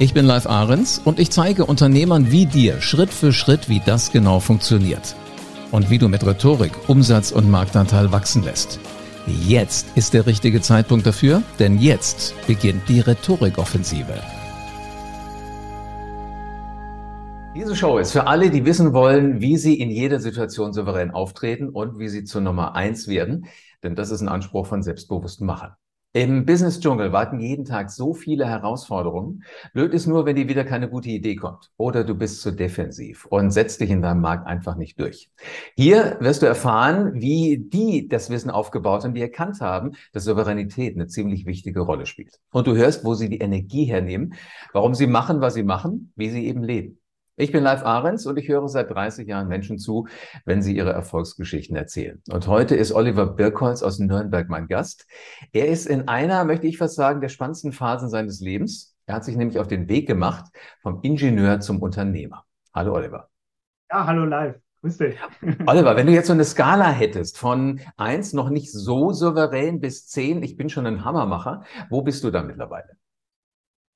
Ich bin Live Ahrens und ich zeige Unternehmern wie dir Schritt für Schritt, wie das genau funktioniert. Und wie du mit Rhetorik Umsatz und Marktanteil wachsen lässt. Jetzt ist der richtige Zeitpunkt dafür, denn jetzt beginnt die Rhetorikoffensive. Diese Show ist für alle, die wissen wollen, wie sie in jeder Situation souverän auftreten und wie sie zur Nummer eins werden. Denn das ist ein Anspruch von selbstbewussten Machern. Im Business-Dschungel warten jeden Tag so viele Herausforderungen. Blöd ist nur, wenn dir wieder keine gute Idee kommt. Oder du bist zu defensiv und setzt dich in deinem Markt einfach nicht durch. Hier wirst du erfahren, wie die das Wissen aufgebaut haben, die erkannt haben, dass Souveränität eine ziemlich wichtige Rolle spielt. Und du hörst, wo sie die Energie hernehmen, warum sie machen, was sie machen, wie sie eben leben. Ich bin Live Ahrens und ich höre seit 30 Jahren Menschen zu, wenn sie ihre Erfolgsgeschichten erzählen. Und heute ist Oliver Birkholz aus Nürnberg mein Gast. Er ist in einer, möchte ich fast sagen, der spannendsten Phasen seines Lebens. Er hat sich nämlich auf den Weg gemacht vom Ingenieur zum Unternehmer. Hallo Oliver. Ja, hallo Live. Grüß dich. Oliver, wenn du jetzt so eine Skala hättest von eins noch nicht so souverän bis zehn, ich bin schon ein Hammermacher, wo bist du da mittlerweile?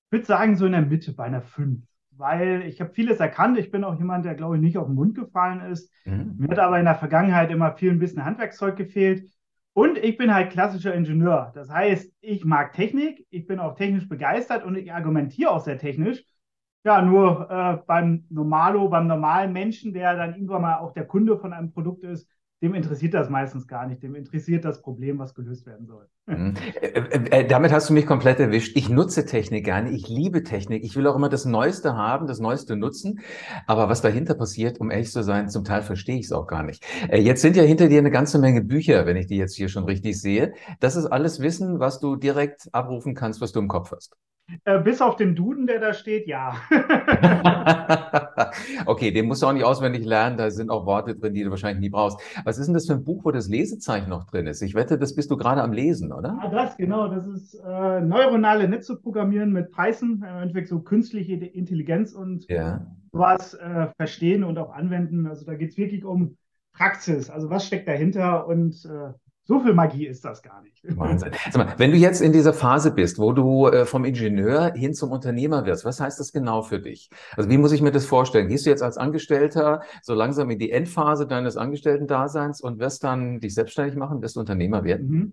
Ich würde sagen, so in der Mitte bei einer fünf weil ich habe vieles erkannt. Ich bin auch jemand, der, glaube ich, nicht auf den Mund gefallen ist. Mhm. Mir hat aber in der Vergangenheit immer viel ein bisschen Handwerkszeug gefehlt. Und ich bin halt klassischer Ingenieur. Das heißt, ich mag Technik, ich bin auch technisch begeistert und ich argumentiere auch sehr technisch. Ja, nur äh, beim Normalo, beim normalen Menschen, der dann irgendwann mal auch der Kunde von einem Produkt ist, dem interessiert das meistens gar nicht. Dem interessiert das Problem, was gelöst werden soll. Mhm. Äh, äh, äh, damit hast du mich komplett erwischt. Ich nutze Technik gerne. Ich liebe Technik. Ich will auch immer das Neueste haben, das Neueste nutzen. Aber was dahinter passiert, um ehrlich zu sein, zum Teil verstehe ich es auch gar nicht. Äh, jetzt sind ja hinter dir eine ganze Menge Bücher, wenn ich die jetzt hier schon richtig sehe. Das ist alles Wissen, was du direkt abrufen kannst, was du im Kopf hast. Bis auf den Duden, der da steht, ja. okay, den musst du auch nicht auswendig lernen. Da sind auch Worte drin, die du wahrscheinlich nie brauchst. Was ist denn das für ein Buch, wo das Lesezeichen noch drin ist? Ich wette, das bist du gerade am Lesen, oder? Ja, das, genau. Das ist äh, neuronale Netze programmieren mit Python. Im Endeffekt so künstliche Intelligenz und ja. was äh, verstehen und auch anwenden. Also da geht es wirklich um Praxis. Also was steckt dahinter und äh, so viel Magie ist das gar nicht. Wahnsinn. Sag mal, wenn du jetzt in dieser Phase bist, wo du äh, vom Ingenieur hin zum Unternehmer wirst, was heißt das genau für dich? Also wie muss ich mir das vorstellen? Gehst du jetzt als Angestellter so langsam in die Endphase deines Angestellten-Daseins und wirst dann dich selbstständig machen, wirst du Unternehmer werden? Mhm.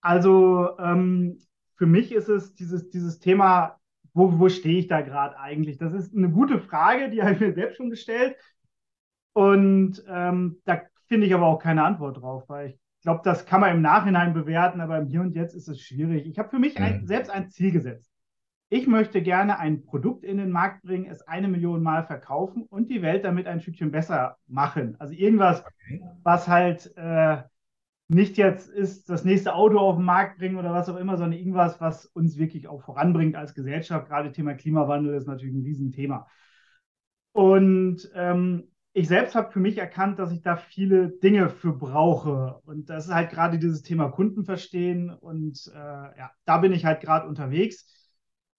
Also ähm, für mich ist es dieses, dieses Thema, wo, wo stehe ich da gerade eigentlich? Das ist eine gute Frage, die habe ich mir selbst schon gestellt. Und ähm, da finde ich aber auch keine Antwort drauf, weil ich ich glaube, das kann man im Nachhinein bewerten, aber im Hier und Jetzt ist es schwierig. Ich habe für mich ein, mhm. selbst ein Ziel gesetzt. Ich möchte gerne ein Produkt in den Markt bringen, es eine Million Mal verkaufen und die Welt damit ein Stückchen besser machen. Also irgendwas, okay. was halt äh, nicht jetzt ist, das nächste Auto auf den Markt bringen oder was auch immer, sondern irgendwas, was uns wirklich auch voranbringt als Gesellschaft. Gerade Thema Klimawandel ist natürlich ein Riesenthema. Und ähm, ich selbst habe für mich erkannt, dass ich da viele Dinge für brauche. Und das ist halt gerade dieses Thema Kunden verstehen. Und äh, ja, da bin ich halt gerade unterwegs.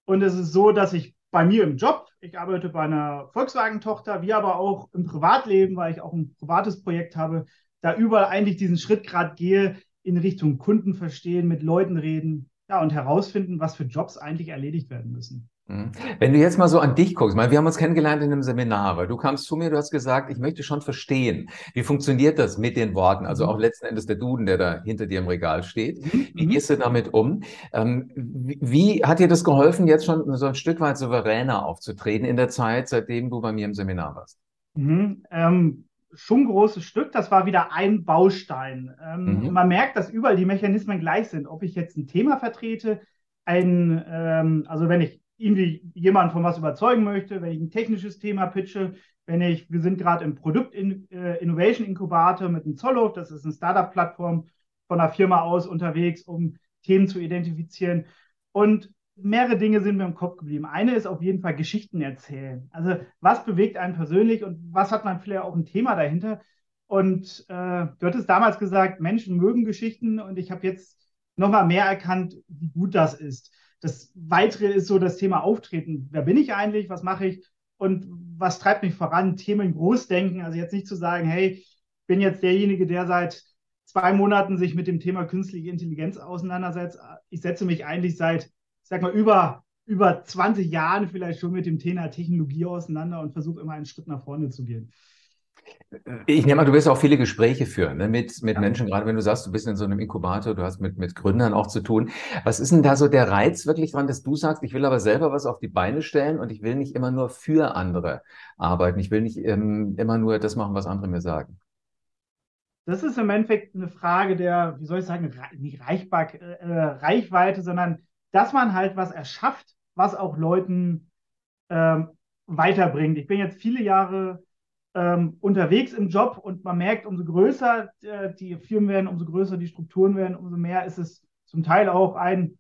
Und es ist so, dass ich bei mir im Job, ich arbeite bei einer Volkswagen-Tochter, wie aber auch im Privatleben, weil ich auch ein privates Projekt habe, da überall eigentlich diesen Schritt gerade gehe in Richtung Kunden verstehen, mit Leuten reden, ja, und herausfinden, was für Jobs eigentlich erledigt werden müssen. Mhm. Wenn du jetzt mal so an dich guckst, mal, wir haben uns kennengelernt in einem Seminar, weil du kamst zu mir, du hast gesagt, ich möchte schon verstehen, wie funktioniert das mit den Worten, also auch mhm. letzten Endes der Duden, der da hinter dir im Regal steht. Mhm. Wie gehst du damit um? Ähm, wie, wie, hat dir das geholfen, jetzt schon so ein Stück weit souveräner aufzutreten in der Zeit, seitdem du bei mir im Seminar warst? Mhm. Ähm, schon ein großes Stück, das war wieder ein Baustein. Ähm, mhm. Man merkt, dass überall die Mechanismen gleich sind. Ob ich jetzt ein Thema vertrete, ein, ähm, also wenn ich irgendwie jemanden von was überzeugen möchte, wenn ich ein technisches Thema pitche, wenn ich, wir sind gerade im Produkt in, äh, Innovation Inkubator mit einem Zollhof, das ist eine Startup-Plattform von einer Firma aus unterwegs, um Themen zu identifizieren. Und mehrere Dinge sind mir im Kopf geblieben. Eine ist auf jeden Fall Geschichten erzählen. Also was bewegt einen persönlich und was hat man vielleicht auch ein Thema dahinter? Und äh, du hattest damals gesagt, Menschen mögen Geschichten und ich habe jetzt nochmal mehr erkannt, wie gut das ist. Das Weitere ist so das Thema Auftreten. Wer bin ich eigentlich? Was mache ich? Und was treibt mich voran? Themen Großdenken. Also jetzt nicht zu sagen, hey, bin jetzt derjenige, der seit zwei Monaten sich mit dem Thema künstliche Intelligenz auseinandersetzt. Ich setze mich eigentlich seit, ich sag mal, über, über 20 Jahren vielleicht schon mit dem Thema Technologie auseinander und versuche immer einen Schritt nach vorne zu gehen. Ich nehme mal, du wirst auch viele Gespräche führen ne, mit, mit ja. Menschen, gerade wenn du sagst, du bist in so einem Inkubator, du hast mit, mit Gründern auch zu tun. Was ist denn da so der Reiz wirklich dran, dass du sagst, ich will aber selber was auf die Beine stellen und ich will nicht immer nur für andere arbeiten. Ich will nicht ähm, immer nur das machen, was andere mir sagen. Das ist im Endeffekt eine Frage der, wie soll ich sagen, nicht Reichbar, äh, Reichweite, sondern dass man halt was erschafft, was auch Leuten ähm, weiterbringt. Ich bin jetzt viele Jahre ähm, unterwegs im Job und man merkt, umso größer äh, die Firmen werden, umso größer die Strukturen werden, umso mehr ist es zum Teil auch ein,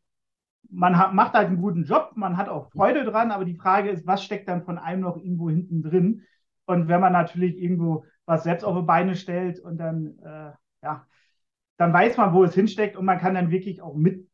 man hat, macht halt einen guten Job, man hat auch Freude dran, aber die Frage ist, was steckt dann von einem noch irgendwo hinten drin? Und wenn man natürlich irgendwo was selbst auf die Beine stellt und dann, äh, ja, dann weiß man, wo es hinsteckt und man kann dann wirklich auch mit,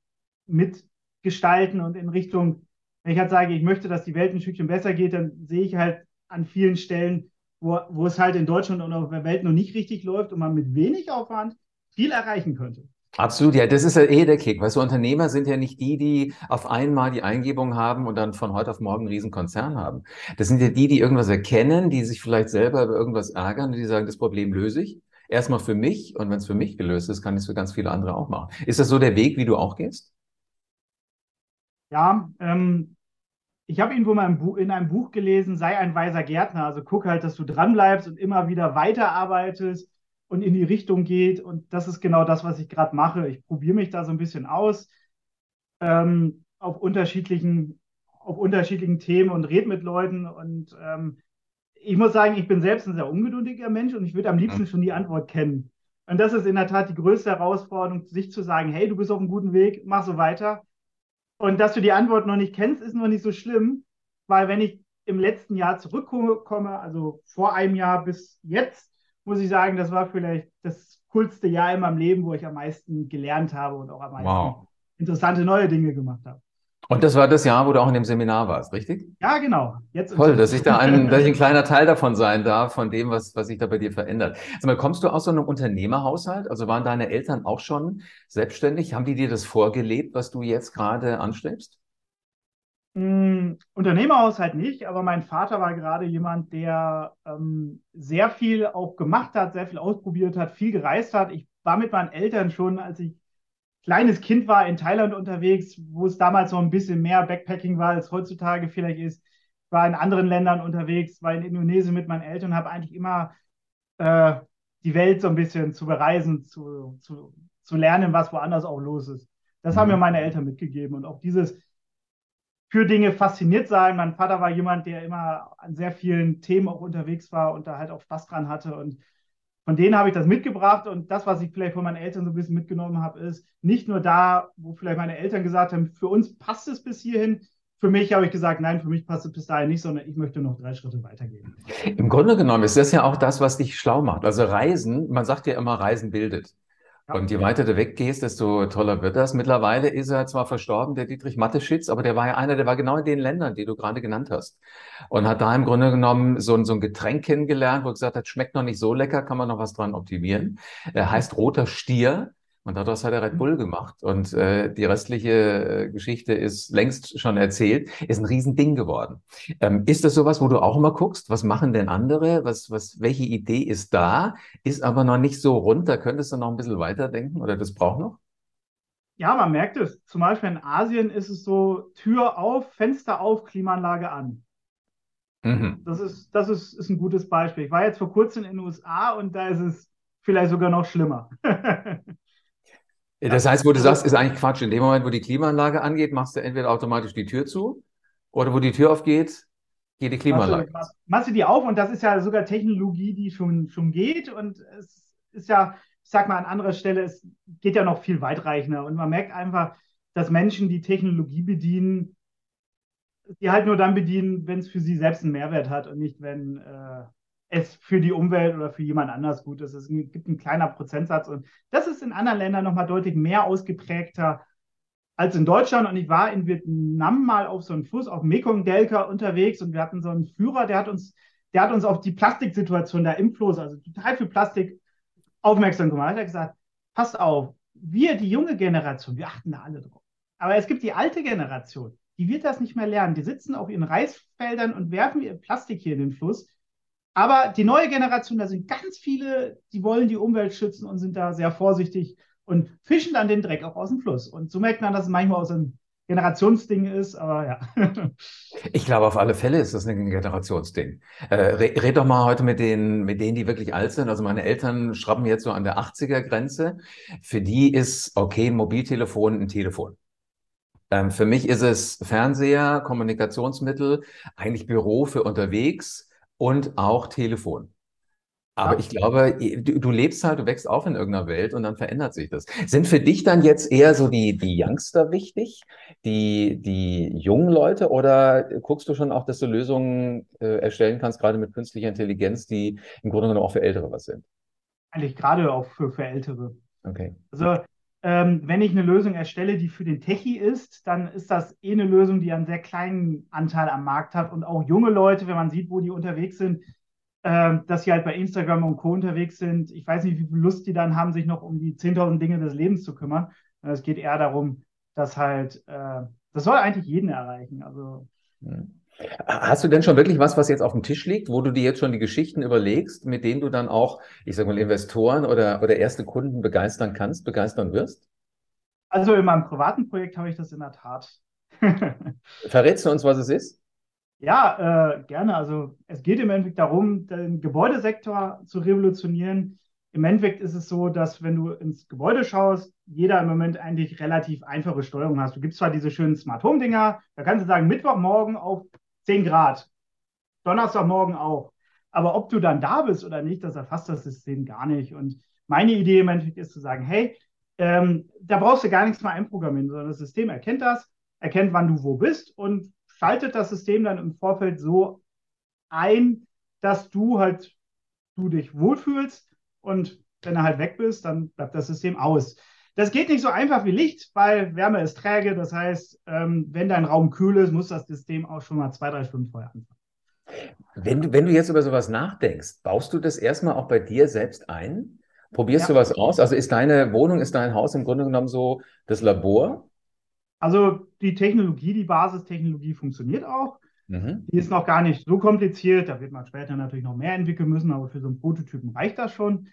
mitgestalten und in Richtung, wenn ich halt sage, ich möchte, dass die Welt ein Stückchen besser geht, dann sehe ich halt an vielen Stellen, wo, wo es halt in Deutschland und auf der Welt noch nicht richtig läuft und man mit wenig Aufwand viel erreichen könnte. Absolut, ja, das ist ja eh der Kick. Weißt du, Unternehmer sind ja nicht die, die auf einmal die Eingebung haben und dann von heute auf morgen einen riesen Konzern haben. Das sind ja die, die irgendwas erkennen, die sich vielleicht selber über irgendwas ärgern und die sagen, das Problem löse ich. Erstmal für mich und wenn es für mich gelöst ist, kann ich es für ganz viele andere auch machen. Ist das so der Weg, wie du auch gehst? Ja, ähm, ich habe irgendwo mal in einem Buch gelesen, sei ein weiser Gärtner. Also guck halt, dass du dranbleibst und immer wieder weiterarbeitest und in die Richtung geht. Und das ist genau das, was ich gerade mache. Ich probiere mich da so ein bisschen aus ähm, auf unterschiedlichen auf unterschiedlichen Themen und rede mit Leuten. Und ähm, ich muss sagen, ich bin selbst ein sehr ungeduldiger Mensch und ich würde am liebsten schon die Antwort kennen. Und das ist in der Tat die größte Herausforderung, sich zu sagen, hey, du bist auf einem guten Weg, mach so weiter. Und dass du die Antwort noch nicht kennst, ist noch nicht so schlimm, weil wenn ich im letzten Jahr zurückkomme, also vor einem Jahr bis jetzt, muss ich sagen, das war vielleicht das coolste Jahr in meinem Leben, wo ich am meisten gelernt habe und auch am meisten wow. interessante neue Dinge gemacht habe. Und das war das Jahr, wo du auch in dem Seminar warst, richtig? Ja, genau. Jetzt Toll, dass ich da ein, dass ich ein kleiner Teil davon sein darf, von dem, was, was sich da bei dir verändert. Mal, kommst du aus so einem Unternehmerhaushalt? Also waren deine Eltern auch schon selbstständig? Haben die dir das vorgelebt, was du jetzt gerade anstrebst? Mm, Unternehmerhaushalt nicht, aber mein Vater war gerade jemand, der ähm, sehr viel auch gemacht hat, sehr viel ausprobiert hat, viel gereist hat. Ich war mit meinen Eltern schon, als ich kleines Kind war in Thailand unterwegs, wo es damals noch ein bisschen mehr Backpacking war, als heutzutage vielleicht ist. Ich war in anderen Ländern unterwegs, war in Indonesien mit meinen Eltern, habe eigentlich immer äh, die Welt so ein bisschen zu bereisen, zu, zu, zu lernen, was woanders auch los ist. Das mhm. haben mir mhm. meine Eltern mitgegeben und auch dieses für Dinge fasziniert sein. Mein Vater war jemand, der immer an sehr vielen Themen auch unterwegs war und da halt auch Spaß dran hatte und von denen habe ich das mitgebracht und das, was ich vielleicht von meinen Eltern so ein bisschen mitgenommen habe, ist nicht nur da, wo vielleicht meine Eltern gesagt haben, für uns passt es bis hierhin. Für mich habe ich gesagt, nein, für mich passt es bis dahin nicht, sondern ich möchte noch drei Schritte weitergehen. Im Grunde genommen ist das ja auch das, was dich schlau macht. Also Reisen, man sagt ja immer, Reisen bildet. Und je weiter du weggehst, desto toller wird das. Mittlerweile ist er zwar verstorben, der Dietrich Matteschitz, aber der war ja einer, der war genau in den Ländern, die du gerade genannt hast. Und hat da im Grunde genommen so, ein, so ein Getränk kennengelernt, wo er gesagt hat, schmeckt noch nicht so lecker, kann man noch was dran optimieren. Er heißt Roter Stier. Und daraus hat er Red Bull gemacht. Und äh, die restliche äh, Geschichte ist längst schon erzählt, ist ein Riesending geworden. Ähm, ist das sowas, wo du auch immer guckst, was machen denn andere? Was, was, welche Idee ist da, ist aber noch nicht so rund? Da könntest du noch ein bisschen weiterdenken oder das braucht noch? Ja, man merkt es. Zum Beispiel in Asien ist es so Tür auf, Fenster auf, Klimaanlage an. Mhm. Das, ist, das ist, ist ein gutes Beispiel. Ich war jetzt vor kurzem in den USA und da ist es vielleicht sogar noch schlimmer. Das heißt, wo du sagst, ist eigentlich Quatsch. In dem Moment, wo die Klimaanlage angeht, machst du entweder automatisch die Tür zu oder wo die Tür aufgeht, geht die Klimaanlage. Machst du, machst du die auf und das ist ja sogar Technologie, die schon, schon geht und es ist ja, ich sag mal an anderer Stelle, es geht ja noch viel weitreichender und man merkt einfach, dass Menschen, die Technologie bedienen, die halt nur dann bedienen, wenn es für sie selbst einen Mehrwert hat und nicht, wenn äh, es für die Umwelt oder für jemand anders gut ist. Es gibt einen kleiner Prozentsatz und das ist in anderen Ländern nochmal deutlich mehr ausgeprägter als in Deutschland. Und ich war in Vietnam mal auf so einem Fluss, auf Mekong-Delta unterwegs und wir hatten so einen Führer, der hat uns, der hat uns auf die Plastiksituation da im Fluss, also total viel Plastik, aufmerksam gemacht. Er hat gesagt, passt auf, wir, die junge Generation, wir achten da alle drauf. Aber es gibt die alte Generation, die wird das nicht mehr lernen. Die sitzen auf ihren Reisfeldern und werfen ihr Plastik hier in den Fluss. Aber die neue Generation, da sind ganz viele, die wollen die Umwelt schützen und sind da sehr vorsichtig und fischen dann den Dreck auch aus dem Fluss. Und so merkt man, dass es manchmal aus einem Generationsding ist, aber ja. ich glaube, auf alle Fälle ist das ein Generationsding. Äh, red doch mal heute mit denen, mit denen, die wirklich alt sind. Also meine Eltern schrappen jetzt so an der 80er-Grenze. Für die ist okay, ein Mobiltelefon ein Telefon. Ähm, für mich ist es Fernseher, Kommunikationsmittel, eigentlich Büro für unterwegs und auch Telefon. Aber ja. ich glaube, du, du, lebst halt, du wächst auf in irgendeiner Welt und dann verändert sich das. Sind für dich dann jetzt eher so die, die Youngster wichtig, die, die jungen Leute, oder guckst du schon auch, dass du Lösungen äh, erstellen kannst, gerade mit künstlicher Intelligenz, die im Grunde genommen auch für Ältere was sind? Eigentlich gerade auch für, für Ältere. Okay. Also wenn ich eine Lösung erstelle, die für den Techie ist, dann ist das eh eine Lösung, die einen sehr kleinen Anteil am Markt hat. Und auch junge Leute, wenn man sieht, wo die unterwegs sind, äh, dass sie halt bei Instagram und Co. unterwegs sind. Ich weiß nicht, wie viel Lust die dann haben, sich noch um die 10.000 Dinge des Lebens zu kümmern. Äh, es geht eher darum, dass halt, äh, das soll eigentlich jeden erreichen. Also. Hast du denn schon wirklich was, was jetzt auf dem Tisch liegt, wo du dir jetzt schon die Geschichten überlegst, mit denen du dann auch, ich sag mal, Investoren oder, oder erste Kunden begeistern kannst, begeistern wirst? Also in meinem privaten Projekt habe ich das in der Tat. Verrätst du uns, was es ist? Ja, äh, gerne. Also es geht im Endeffekt darum, den Gebäudesektor zu revolutionieren. Im Endeffekt ist es so, dass wenn du ins Gebäude schaust, jeder im Moment eigentlich relativ einfache Steuerung hast. Du gibst zwar diese schönen Smart Home Dinger, da kannst du sagen, Mittwochmorgen auf 10 Grad, Donnerstagmorgen auch. Aber ob du dann da bist oder nicht, das erfasst das System gar nicht. Und meine Idee im Endeffekt ist zu sagen, hey, ähm, da brauchst du gar nichts mehr einprogrammieren, sondern das System erkennt das, erkennt, wann du wo bist und schaltet das System dann im Vorfeld so ein, dass du halt du dich wohlfühlst und wenn du halt weg bist, dann bleibt das System aus. Das geht nicht so einfach wie Licht, weil Wärme ist träge. Das heißt, ähm, wenn dein Raum kühl ist, muss das System auch schon mal zwei, drei Stunden vorher anfangen. Wenn du, wenn du jetzt über sowas nachdenkst, baust du das erstmal auch bei dir selbst ein? Probierst ja. du was aus? Also ist deine Wohnung, ist dein Haus im Grunde genommen so das Labor? Also die Technologie, die Basistechnologie funktioniert auch. Mhm. Die ist noch gar nicht so kompliziert. Da wird man später natürlich noch mehr entwickeln müssen, aber für so einen Prototypen reicht das schon.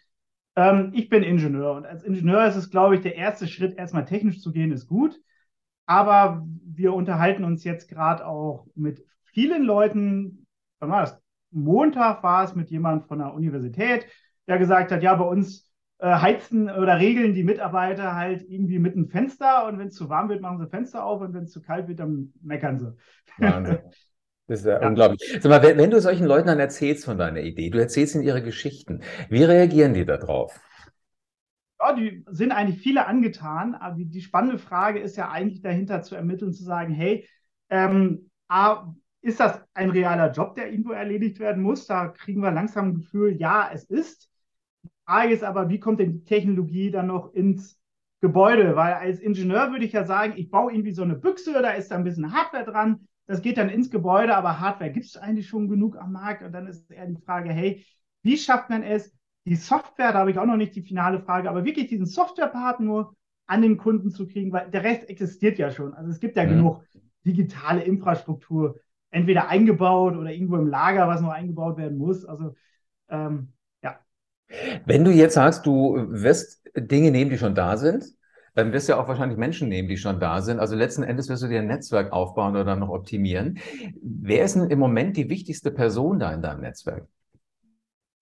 Ähm, ich bin Ingenieur und als Ingenieur ist es, glaube ich, der erste Schritt, erstmal technisch zu gehen, ist gut. Aber wir unterhalten uns jetzt gerade auch mit vielen Leuten. Wann war das? Montag war es mit jemand von der Universität, der gesagt hat, ja, bei uns äh, heizen oder regeln die Mitarbeiter halt irgendwie mit einem Fenster und wenn es zu warm wird, machen sie Fenster auf und wenn es zu kalt wird, dann meckern sie. Wahnsinn. Das ist ja, ja, unglaublich. Sag mal, wenn, wenn, du solchen Leuten dann erzählst von deiner Idee, du erzählst ihnen ihre Geschichten, wie reagieren die darauf? Ja, die sind eigentlich viele angetan, aber die, die spannende Frage ist ja eigentlich dahinter zu ermitteln, zu sagen, hey, ähm, A, ist das ein realer Job, der irgendwo erledigt werden muss? Da kriegen wir langsam ein Gefühl, ja, es ist. Die Frage ist aber, wie kommt denn die Technologie dann noch ins Gebäude? Weil als Ingenieur würde ich ja sagen, ich baue irgendwie so eine Büchse, da ist da ein bisschen Hardware dran, das geht dann ins Gebäude, aber Hardware gibt es eigentlich schon genug am Markt. Und dann ist eher die Frage, hey, wie schafft man es, die Software, da habe ich auch noch nicht die finale Frage, aber wirklich diesen Softwarepart nur an den Kunden zu kriegen, weil der Rest existiert ja schon. Also es gibt ja mhm. genug digitale Infrastruktur, entweder eingebaut oder irgendwo im Lager, was noch eingebaut werden muss. Also ähm, ja. Wenn du jetzt sagst, du wirst Dinge nehmen, die schon da sind, dann wirst du ja auch wahrscheinlich Menschen nehmen, die schon da sind. Also letzten Endes wirst du dir ein Netzwerk aufbauen oder noch optimieren. Wer ist denn im Moment die wichtigste Person da in deinem Netzwerk?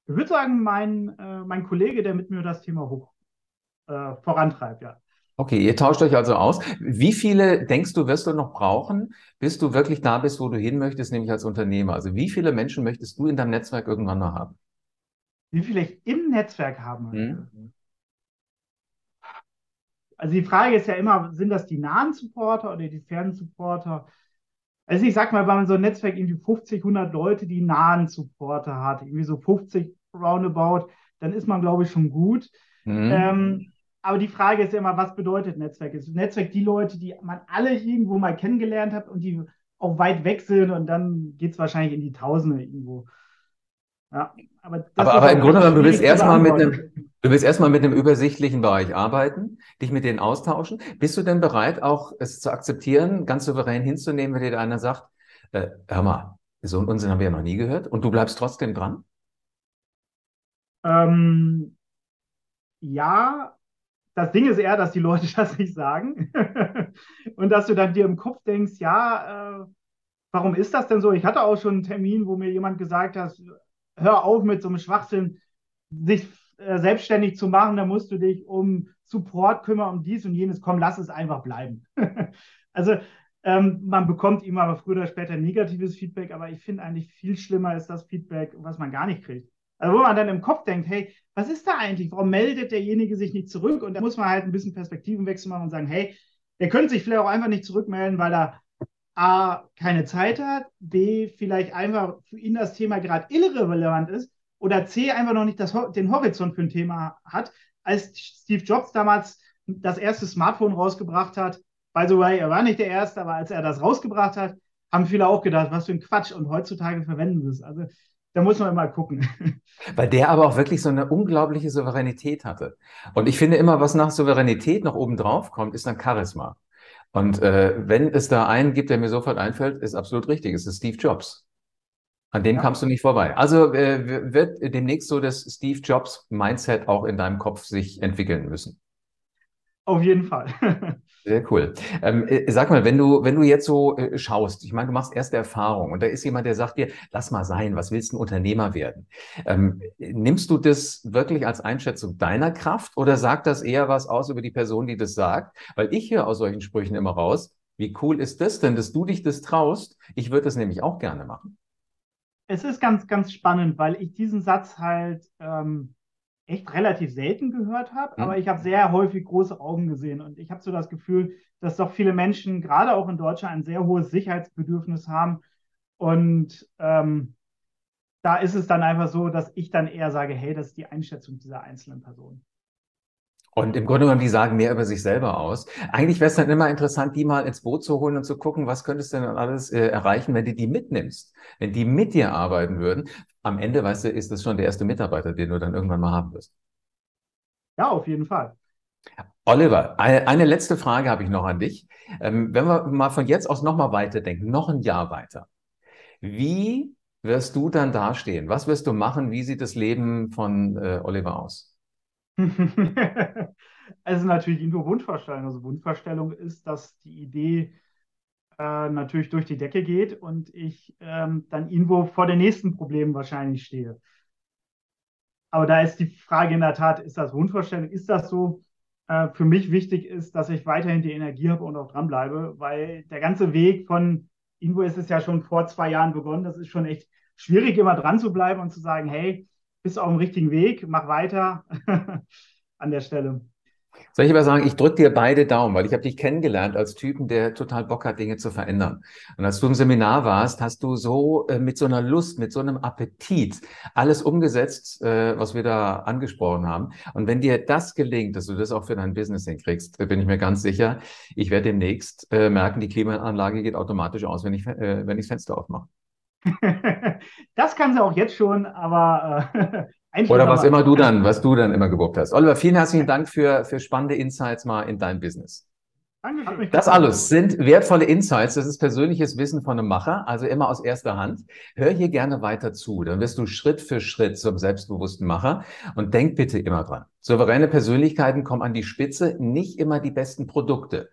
Ich würde sagen, mein, äh, mein Kollege, der mit mir das Thema hoch äh, vorantreibt, ja. Okay, ihr tauscht euch also aus. Wie viele denkst du, wirst du noch brauchen, bis du wirklich da bist, wo du hin möchtest, nämlich als Unternehmer? Also wie viele Menschen möchtest du in deinem Netzwerk irgendwann noch haben? Wie viele ich im Netzwerk haben möchte? Hm? Also die Frage ist ja immer, sind das die nahen Supporter oder die fernen Supporter? Also ich sag mal, wenn man so ein Netzwerk irgendwie 50, 100 Leute, die nahen Supporter hat, irgendwie so 50 roundabout, dann ist man, glaube ich, schon gut. Mhm. Ähm, aber die Frage ist ja immer, was bedeutet Netzwerk? Ist Netzwerk die Leute, die man alle irgendwo mal kennengelernt hat und die auch weit weg sind und dann geht es wahrscheinlich in die Tausende irgendwo. Ja, aber, aber, aber im Grunde genommen, du willst erstmal mit einem, du willst erstmal mit einem übersichtlichen Bereich arbeiten, dich mit denen austauschen. Bist du denn bereit, auch es zu akzeptieren, ganz souverän hinzunehmen, wenn dir einer sagt, äh, hör mal, so einen Unsinn haben wir ja noch nie gehört und du bleibst trotzdem dran? Ähm, ja, das Ding ist eher, dass die Leute das nicht sagen. und dass du dann dir im Kopf denkst, ja, äh, warum ist das denn so? Ich hatte auch schon einen Termin, wo mir jemand gesagt hat, hör auf mit so einem Schwachsinn, sich äh, selbstständig zu machen, da musst du dich um Support kümmern, um dies und jenes, komm, lass es einfach bleiben. also ähm, man bekommt immer aber früher oder später negatives Feedback, aber ich finde eigentlich viel schlimmer ist das Feedback, was man gar nicht kriegt. Also wo man dann im Kopf denkt, hey, was ist da eigentlich? Warum meldet derjenige sich nicht zurück? Und da muss man halt ein bisschen Perspektivenwechsel machen und sagen, hey, der könnte sich vielleicht auch einfach nicht zurückmelden, weil er A, keine Zeit hat, B, vielleicht einfach für ihn das Thema gerade irrelevant ist oder C, einfach noch nicht das, den Horizont für ein Thema hat. Als Steve Jobs damals das erste Smartphone rausgebracht hat, by the way, er war nicht der Erste, aber als er das rausgebracht hat, haben viele auch gedacht, was für ein Quatsch und heutzutage verwenden wir es. Also da muss man mal gucken. Weil der aber auch wirklich so eine unglaubliche Souveränität hatte. Und ich finde immer, was nach Souveränität noch oben drauf kommt, ist dann Charisma. Und äh, wenn es da einen gibt, der mir sofort einfällt, ist absolut richtig. Es ist Steve Jobs. An dem ja. kamst du nicht vorbei. Also äh, wird demnächst so das Steve Jobs Mindset auch in deinem Kopf sich entwickeln müssen. Auf jeden Fall. Sehr cool. Ähm, äh, sag mal, wenn du, wenn du jetzt so äh, schaust, ich meine, du machst erste Erfahrungen und da ist jemand, der sagt dir, lass mal sein, was willst du ein Unternehmer werden? Ähm, nimmst du das wirklich als Einschätzung deiner Kraft oder sagt das eher was aus über die Person, die das sagt? Weil ich höre aus solchen Sprüchen immer raus, wie cool ist das denn, dass du dich das traust? Ich würde das nämlich auch gerne machen. Es ist ganz, ganz spannend, weil ich diesen Satz halt ähm, echt relativ selten gehört habe, mhm. aber ich habe sehr häufig große Augen gesehen und ich habe so das Gefühl, dass doch viele Menschen, gerade auch in Deutschland, ein sehr hohes Sicherheitsbedürfnis haben und ähm, da ist es dann einfach so, dass ich dann eher sage, hey, das ist die Einschätzung dieser einzelnen Person. Und im Grunde genommen, die sagen mehr über sich selber aus. Eigentlich wäre es dann immer interessant, die mal ins Boot zu holen und zu gucken, was könntest du denn alles äh, erreichen, wenn du die mitnimmst, wenn die mit dir arbeiten würden. Am Ende, weißt du, ist das schon der erste Mitarbeiter, den du dann irgendwann mal haben wirst. Ja, auf jeden Fall. Oliver, eine letzte Frage habe ich noch an dich. Ähm, wenn wir mal von jetzt aus nochmal weiterdenken, noch ein Jahr weiter. Wie wirst du dann dastehen? Was wirst du machen? Wie sieht das Leben von äh, Oliver aus? also natürlich nur Wunschvorstellung. Also Wunschvorstellung ist, dass die Idee äh, natürlich durch die Decke geht und ich ähm, dann irgendwo vor den nächsten Problemen wahrscheinlich stehe. Aber da ist die Frage in der Tat, ist das Wunschvorstellung? Ist das so? Äh, für mich wichtig ist, dass ich weiterhin die Energie habe und auch dranbleibe, weil der ganze Weg von Invo ist es ja schon vor zwei Jahren begonnen. Das ist schon echt schwierig, immer dran zu bleiben und zu sagen, hey, bist auf dem richtigen Weg, mach weiter an der Stelle. Soll ich aber sagen, ich drücke dir beide Daumen, weil ich habe dich kennengelernt als Typen, der total Bock hat, Dinge zu verändern. Und als du im Seminar warst, hast du so äh, mit so einer Lust, mit so einem Appetit alles umgesetzt, äh, was wir da angesprochen haben. Und wenn dir das gelingt, dass du das auch für dein Business hinkriegst, bin ich mir ganz sicher, ich werde demnächst äh, merken, die Klimaanlage geht automatisch aus, wenn ich, äh, wenn ich das Fenster aufmache. das kann sie auch jetzt schon, aber äh, Oder was immer du dann, was du dann immer gewuppt hast. Oliver, vielen herzlichen Dank für, für spannende Insights mal in dein Business. Dankeschön. Das alles sind wertvolle Insights. Das ist persönliches Wissen von einem Macher, also immer aus erster Hand. Hör hier gerne weiter zu. Dann wirst du Schritt für Schritt zum selbstbewussten Macher. Und denk bitte immer dran. Souveräne Persönlichkeiten kommen an die Spitze, nicht immer die besten Produkte.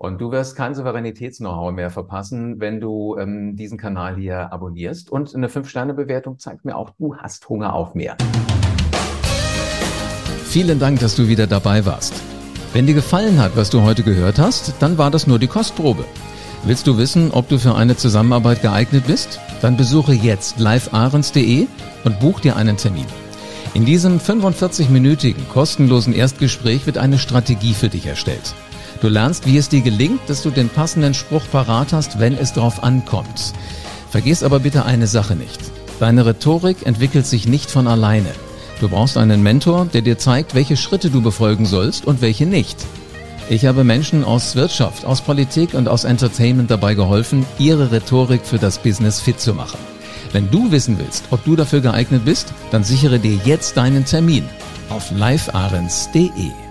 Und du wirst kein Souveränitäts-Know-how mehr verpassen, wenn du ähm, diesen Kanal hier abonnierst. Und eine 5-Sterne-Bewertung zeigt mir auch, du hast Hunger auf mehr. Vielen Dank, dass du wieder dabei warst. Wenn dir gefallen hat, was du heute gehört hast, dann war das nur die Kostprobe. Willst du wissen, ob du für eine Zusammenarbeit geeignet bist? Dann besuche jetzt livearens.de und buch dir einen Termin. In diesem 45-minütigen kostenlosen Erstgespräch wird eine Strategie für dich erstellt. Du lernst, wie es dir gelingt, dass du den passenden Spruch parat hast, wenn es drauf ankommt. Vergiss aber bitte eine Sache nicht. Deine Rhetorik entwickelt sich nicht von alleine. Du brauchst einen Mentor, der dir zeigt, welche Schritte du befolgen sollst und welche nicht. Ich habe Menschen aus Wirtschaft, aus Politik und aus Entertainment dabei geholfen, ihre Rhetorik für das Business fit zu machen. Wenn du wissen willst, ob du dafür geeignet bist, dann sichere dir jetzt deinen Termin auf livearens.de.